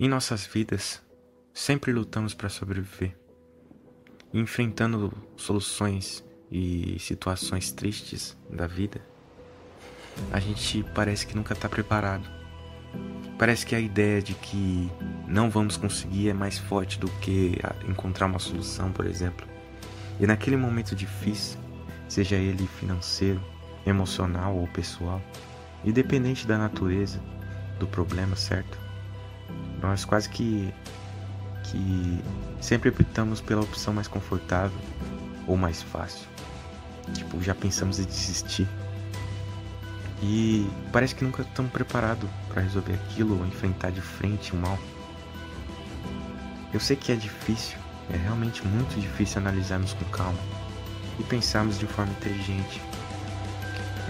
Em nossas vidas, sempre lutamos para sobreviver, enfrentando soluções e situações tristes da vida. A gente parece que nunca está preparado. Parece que a ideia de que não vamos conseguir é mais forte do que encontrar uma solução, por exemplo. E naquele momento difícil, seja ele financeiro, emocional ou pessoal, independente da natureza do problema, certo? Nós quase que que sempre optamos pela opção mais confortável ou mais fácil. Tipo, já pensamos em desistir. E parece que nunca estamos preparados para resolver aquilo ou enfrentar de frente o mal. Eu sei que é difícil, é realmente muito difícil analisarmos com calma e pensarmos de forma inteligente.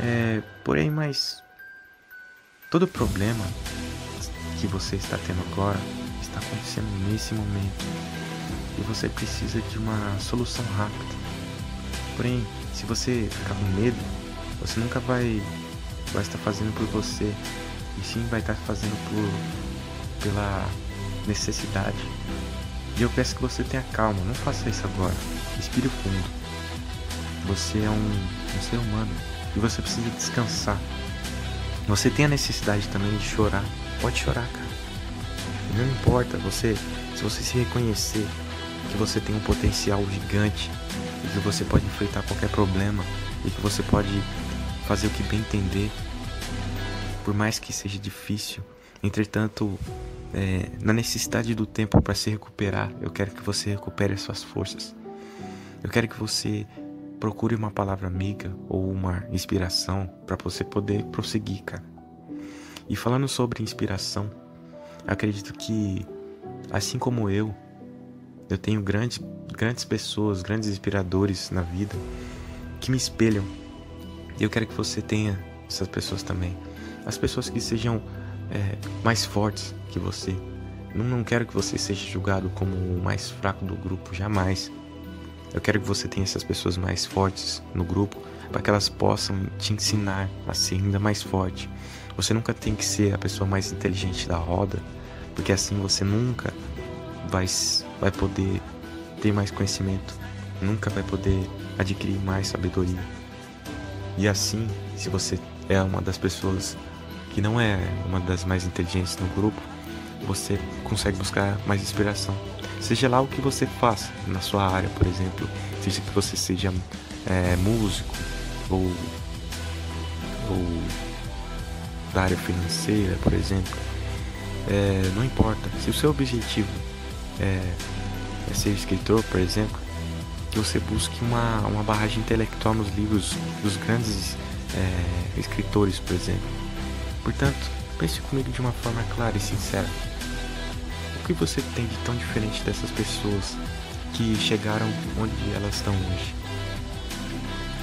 É, porém, mas todo problema que você está tendo agora está acontecendo nesse momento e você precisa de uma solução rápida. Porém, se você ficar com medo, você nunca vai, vai estar fazendo por você e sim vai estar fazendo por pela necessidade. E eu peço que você tenha calma, não faça isso agora. Respire fundo. Você é um, um ser humano e você precisa descansar. Você tem a necessidade também de chorar. Pode chorar, cara. Não importa, você, se você se reconhecer que você tem um potencial gigante e que você pode enfrentar qualquer problema e que você pode fazer o que bem entender, por mais que seja difícil. Entretanto, é, na necessidade do tempo para se recuperar, eu quero que você recupere as suas forças. Eu quero que você procure uma palavra amiga ou uma inspiração para você poder prosseguir, cara. E falando sobre inspiração, acredito que, assim como eu, eu tenho grandes, grandes pessoas, grandes inspiradores na vida que me espelham. E eu quero que você tenha essas pessoas também. As pessoas que sejam é, mais fortes que você. Não, não quero que você seja julgado como o mais fraco do grupo, jamais. Eu quero que você tenha essas pessoas mais fortes no grupo para que elas possam te ensinar a ser ainda mais forte. Você nunca tem que ser a pessoa mais inteligente da roda, porque assim você nunca vai, vai poder ter mais conhecimento, nunca vai poder adquirir mais sabedoria. E assim, se você é uma das pessoas que não é uma das mais inteligentes no grupo, você consegue buscar mais inspiração. Seja lá o que você faça na sua área, por exemplo, seja que você seja é, músico ou, ou da área financeira, por exemplo, é, não importa. Se o seu objetivo é, é, ser escritor, por exemplo, que você busque uma, uma barragem intelectual nos livros dos grandes é, escritores, por exemplo. Portanto, pense comigo de uma forma clara e sincera. O que você tem de tão diferente dessas pessoas que chegaram onde elas estão hoje?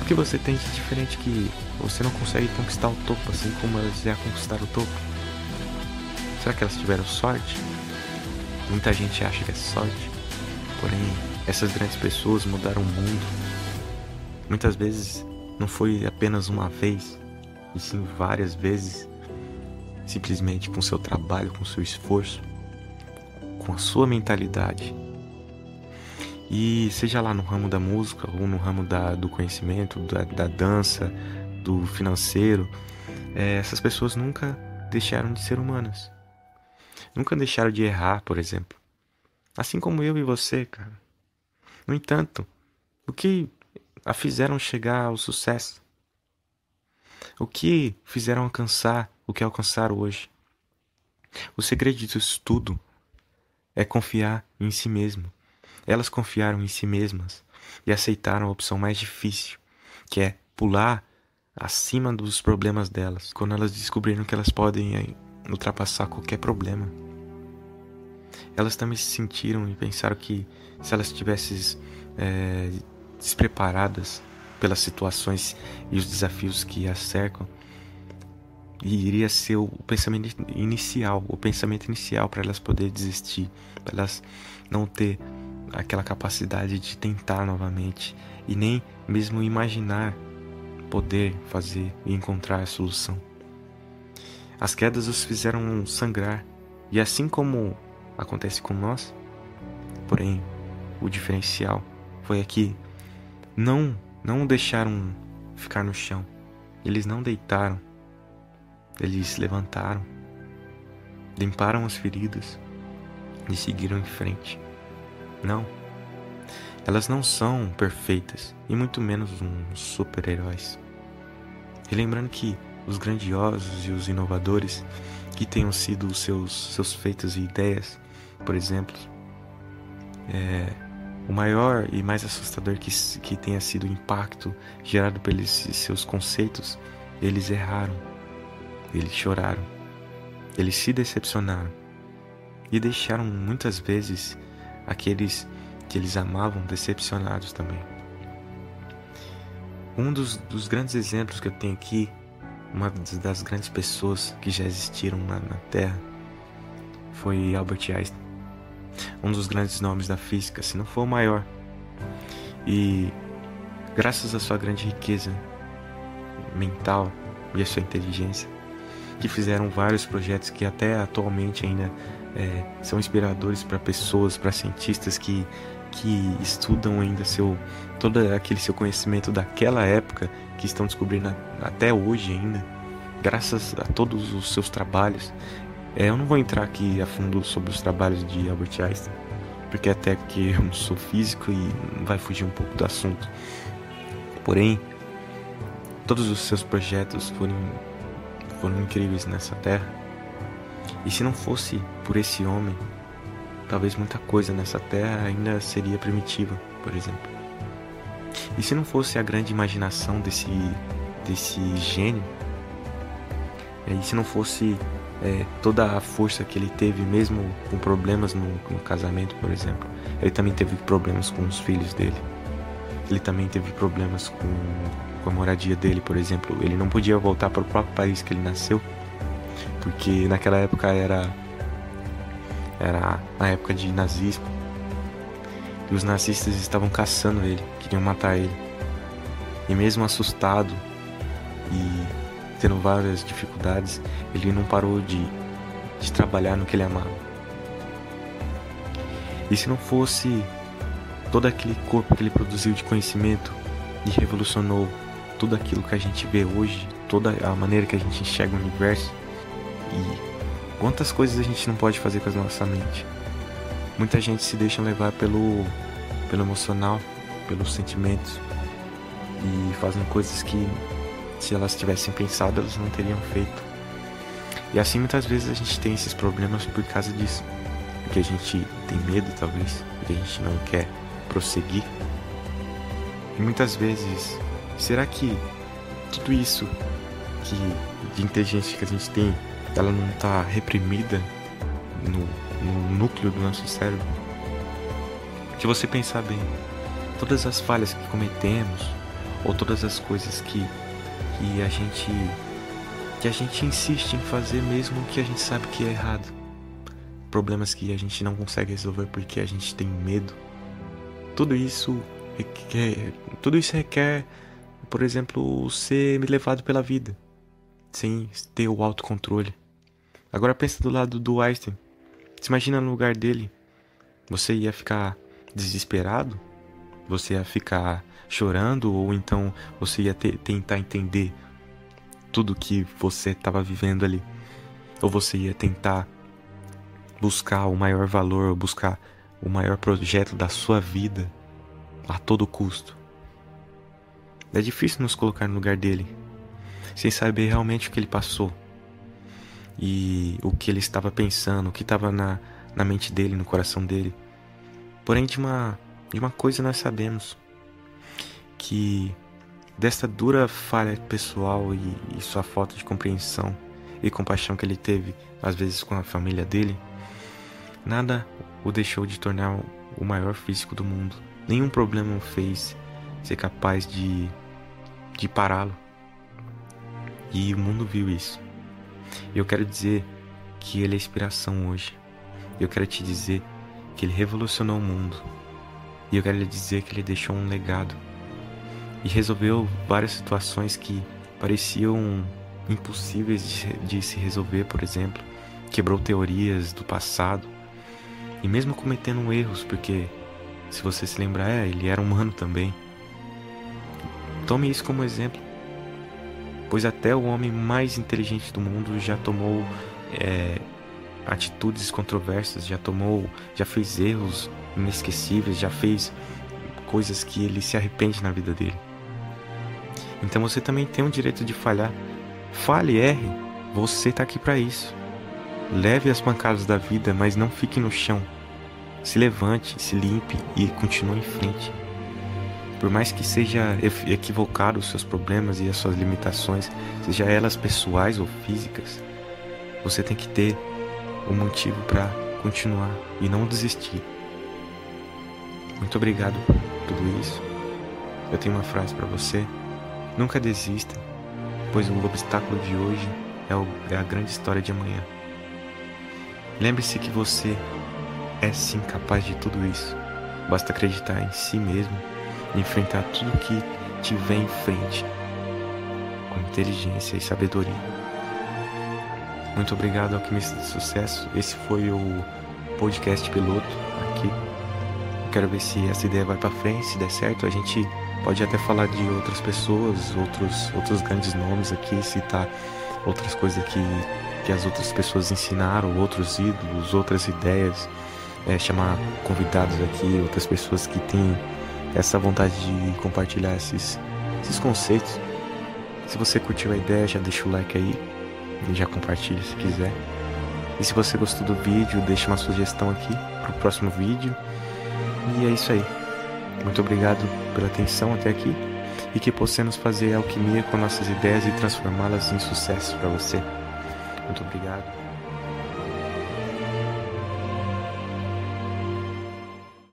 Que você tem de diferente que você não consegue conquistar o topo assim como elas já conquistaram o topo? Será que elas tiveram sorte? Muita gente acha que é sorte, porém essas grandes pessoas mudaram o mundo. Muitas vezes não foi apenas uma vez, e sim várias vezes, simplesmente com seu trabalho, com seu esforço, com a sua mentalidade. E seja lá no ramo da música ou no ramo da, do conhecimento, da, da dança, do financeiro, é, essas pessoas nunca deixaram de ser humanas. Nunca deixaram de errar, por exemplo. Assim como eu e você, cara. No entanto, o que a fizeram chegar ao sucesso? O que fizeram alcançar o que alcançaram hoje? O segredo disso tudo é confiar em si mesmo. Elas confiaram em si mesmas e aceitaram a opção mais difícil, que é pular acima dos problemas delas, quando elas descobriram que elas podem eh, ultrapassar qualquer problema. Elas também se sentiram e pensaram que se elas estivessem é, despreparadas pelas situações e os desafios que as cercam, iria ser o pensamento inicial, o pensamento inicial para elas poderem desistir, para elas não ter aquela capacidade de tentar novamente e nem mesmo imaginar poder fazer e encontrar a solução. As quedas os fizeram sangrar, e assim como acontece com nós. Porém, o diferencial foi aqui não não deixaram ficar no chão. Eles não deitaram. Eles levantaram, limparam as feridas e seguiram em frente. Não. Elas não são perfeitas e muito menos uns super-heróis. E lembrando que os grandiosos e os inovadores que tenham sido os seus, seus feitos e ideias, por exemplo, é, o maior e mais assustador que, que tenha sido o impacto gerado pelos seus conceitos, eles erraram, eles choraram, eles se decepcionaram e deixaram muitas vezes aqueles que eles amavam decepcionados também. Um dos, dos grandes exemplos que eu tenho aqui, uma das grandes pessoas que já existiram na, na Terra, foi Albert Einstein um dos grandes nomes da física, se não for o maior. E graças à sua grande riqueza mental e à sua inteligência, que fizeram vários projetos que até atualmente ainda é, são inspiradores para pessoas, para cientistas que, que estudam ainda seu todo aquele seu conhecimento daquela época que estão descobrindo até hoje ainda, graças a todos os seus trabalhos. É, eu não vou entrar aqui a fundo sobre os trabalhos de Albert Einstein, porque até que eu não sou físico e vai fugir um pouco do assunto. Porém, todos os seus projetos foram, foram incríveis nessa terra. E se não fosse por esse homem, talvez muita coisa nessa terra ainda seria primitiva, por exemplo. E se não fosse a grande imaginação desse, desse gênio, e se não fosse é, toda a força que ele teve, mesmo com problemas no, no, casamento, por exemplo. Ele também teve problemas com os filhos dele. Ele também teve problemas com, com a moradia dele, por exemplo. Ele não podia voltar para o próprio país que ele nasceu, porque naquela época era era a época de nazismo. E os nazistas estavam caçando ele, queriam matar ele. E mesmo assustado e tendo várias dificuldades, ele não parou de, de trabalhar no que ele amava. E se não fosse todo aquele corpo que ele produziu de conhecimento e revolucionou tudo aquilo que a gente vê hoje, toda a maneira que a gente enxerga o universo e quantas coisas a gente não pode fazer com a nossa mente. Muita gente se deixa levar pelo pelo emocional, pelos sentimentos e fazem coisas que se elas tivessem pensado, elas não teriam feito. E assim muitas vezes a gente tem esses problemas por causa disso. Porque a gente tem medo, talvez, porque a gente não quer prosseguir. E muitas vezes, será que tudo isso que de inteligência que a gente tem, ela não está reprimida no, no núcleo do nosso cérebro? Se você pensar bem, todas as falhas que cometemos, ou todas as coisas que que a gente que a gente insiste em fazer mesmo que a gente sabe que é errado. Problemas que a gente não consegue resolver porque a gente tem medo. Tudo isso requer, tudo isso requer, por exemplo, ser levado pela vida, sem ter o autocontrole. Agora pensa do lado do Einstein. Se imagina no lugar dele. Você ia ficar desesperado? Você ia ficar chorando ou então você ia te, tentar entender tudo que você estava vivendo ali, ou você ia tentar buscar o maior valor, buscar o maior projeto da sua vida a todo custo. É difícil nos colocar no lugar dele, sem saber realmente o que ele passou e o que ele estava pensando, o que estava na, na mente dele, no coração dele. Porém, de uma, de uma coisa nós sabemos: que dessa dura falha pessoal e, e sua falta de compreensão e compaixão que ele teve, às vezes com a família dele, nada o deixou de tornar o maior físico do mundo. Nenhum problema o fez ser capaz de, de pará-lo. E o mundo viu isso. Eu quero dizer que ele é inspiração hoje. Eu quero te dizer que ele revolucionou o mundo. E eu quero lhe dizer que ele deixou um legado e resolveu várias situações que pareciam impossíveis de, de se resolver, por exemplo. Quebrou teorias do passado E mesmo cometendo erros, porque se você se lembrar, é, ele era humano também. Tome isso como exemplo, pois até o homem mais inteligente do mundo já tomou é, atitudes controversas, já tomou, já fez erros inesquecíveis, já fez coisas que ele se arrepende na vida dele. Então você também tem o direito de falhar. Fale, erre. Você está aqui para isso. Leve as pancadas da vida, mas não fique no chão. Se levante, se limpe e continue em frente. Por mais que seja equivocado os seus problemas e as suas limitações, seja elas pessoais ou físicas, você tem que ter um motivo para continuar e não desistir. Muito obrigado por tudo isso. Eu tenho uma frase para você: nunca desista, pois o obstáculo de hoje é, é a grande história de amanhã. Lembre-se que você é sim capaz de tudo isso. Basta acreditar em si mesmo enfrentar tudo que te vem em frente com inteligência e sabedoria. Muito obrigado, Alquimista de Sucesso. Esse foi o podcast piloto aqui. Quero ver se essa ideia vai para frente, se der certo, a gente pode até falar de outras pessoas, outros, outros grandes nomes aqui, citar outras coisas que, que as outras pessoas ensinaram, outros ídolos, outras ideias, é, chamar convidados aqui, outras pessoas que têm essa vontade de compartilhar esses, esses conceitos. Se você curtiu a ideia, já deixa o like aí já compartilhe se quiser. E se você gostou do vídeo, deixe uma sugestão aqui para o próximo vídeo. E é isso aí. Muito obrigado pela atenção até aqui e que possamos fazer alquimia com nossas ideias e transformá-las em sucesso para você. Muito obrigado.